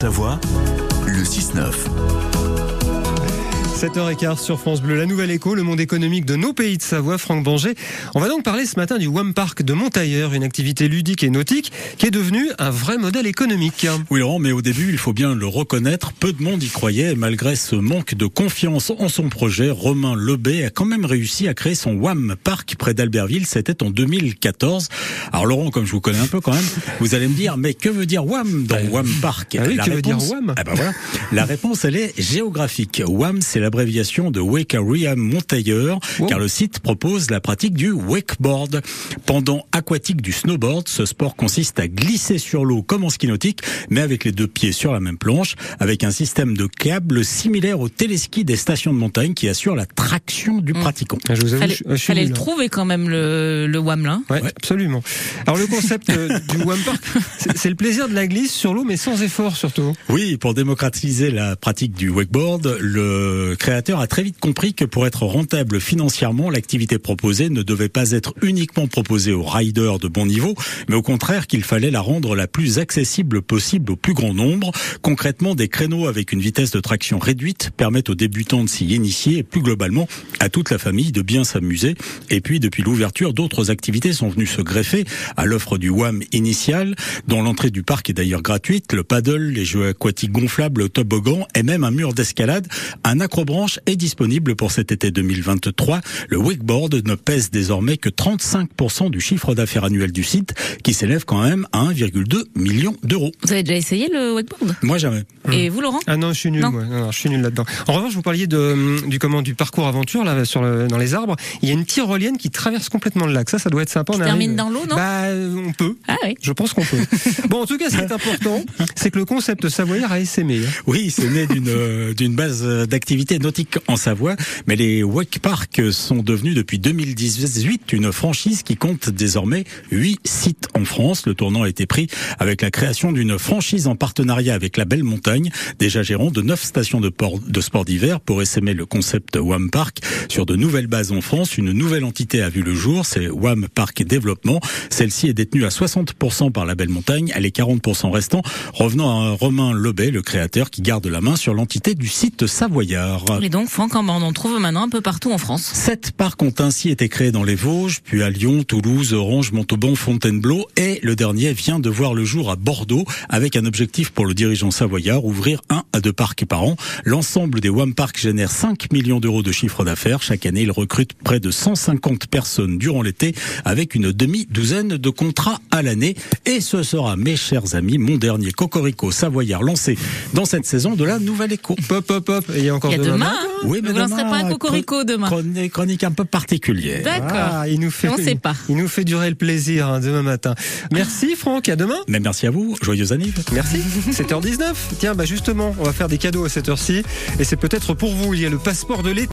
Savoie, le 6-9. 7h15 sur France Bleu, la nouvelle écho, le monde économique de nos pays de Savoie, Franck Banger. On va donc parler ce matin du WAM Park de Montailleur, une activité ludique et nautique qui est devenue un vrai modèle économique. Oui Laurent, mais au début, il faut bien le reconnaître, peu de monde y croyait et malgré ce manque de confiance en son projet, Romain Lebet a quand même réussi à créer son WAM Park près d'Albertville, c'était en 2014. Alors Laurent, comme je vous connais un peu quand même, vous allez me dire, mais que veut dire WAM dans WAM Park? Ah oui, La que veut réponse- dire WAM Ah ben voilà. La réponse, elle est géographique. WAM, c'est l'abréviation de Wake Area Montailleur, Wow. car le site propose la pratique du wakeboard. Pendant aquatique du snowboard, ce sport consiste à glisser sur l'eau comme en ski nautique, mais avec les deux pieds sur la même planche, avec un système de câble similaire au téléski des stations de montagne qui assure la traction du pratiquant. Ah, Je vous avoue, Fallait, je, je suis fallait nul, le hein. trouver quand même le, le WAM là. Ouais, Ouais. absolument. Alors le concept euh, du WAM Park, c'est c'est le plaisir de la glisse sur l'eau, mais sans effort surtout. Oui, pour démocratiser la pratique du wakeboard, le créateur a très vite compris que pour être rentable financièrement, l'activité proposée ne devait pas être uniquement proposée aux riders de bon niveau, mais au contraire qu'il fallait la rendre la plus accessible possible au plus grand nombre. Concrètement, des créneaux avec une vitesse de traction réduite permettent aux débutants de s'y initier et plus globalement à toute la famille de bien s'amuser. Et puis, depuis l'ouverture, d'autres activités sont venues se greffer à l'offre du WAM initial, dont l'entrée du parc est d'ailleurs gratuite, le paddle, les jeux aquatiques gonflables, le toboggan et même un mur d'escalade. Un acrobranche est disponible pour cet été 2023. Le wakeboard ne pèse désormais que 35% du chiffre d'affaires annuel du site, qui s'élève quand même à 1,2 million d'euros. Vous avez déjà essayé le wakeboard? Moi jamais. Et vous Laurent? Ah non, je suis nul, Non. moi. Non, non, je suis nul là-dedans. En revanche, vous parliez de, du comment du parcours aventure là sur le, dans les arbres. Il y a une tyrolienne qui traverse complètement le lac. Ça, ça doit être sympa. Qui On termine arrive- dans l'eau, non? Bah, on peut. Ah oui. Je pense qu'on peut. bon, en tout cas, ce qui est important, c'est que le concept savoyard a essaimé. hein. Oui, c'est né d'une euh, d'une base euh, d'activité nautique en Savoie, mais les wake parks sont devenus depuis 2018 une franchise qui compte désormais huit sites en France. Le tournant a été pris avec la création d'une franchise en partenariat avec la Belle Montagne, déjà gérant de neuf stations de, port, de sport d'hiver pour essaimer le concept WAM Park sur de nouvelles bases en France. Une nouvelle entité a vu le jour, c'est WAM Park Développement. Celle-ci est détenue à 60% par la Belle Montagne, les 40% restants revenant à Romain Lebet, le créateur, qui garde la main sur l'entité du site savoyard. Et donc Franck, on en trouve maintenant un peu partout en France. Sept parcs ont ainsi été créés dans les Vosges, puis à Lyon, Toulouse, Orange, Montauban, Fontainebleau, et le dernier vient de voir le jour à Bordeaux, avec un objectif pour le dirigeant savoyard, ouvrir un à deux parcs par an. L'ensemble des WAM Parks génère 5 millions d'euros de chiffre d'affaires. Chaque année, il recrute près de 150 personnes durant l'été, avec une demi-douzaine de contrats à l'année. Et ce sera, mes chers amis, mon dernier Cocorico savoyard lancé dans cette saison de la Nouvelle Écho. Hop, hop, hop. Et il y a encore Il y a demain hein Oui, vous lancerez pas un cocorico demain. Chronique, chronique un peu particulière. D'accord. Ah, il nous fait, On sait pas. Il nous fait durer le plaisir hein, demain matin. Merci Franck, à demain. Mais merci à vous, joyeux anniv. Merci. 7h19. Tiens, bah justement, on va faire des cadeaux à cette heure-ci. Et c'est peut-être pour vous. Il y a le passeport de l'été.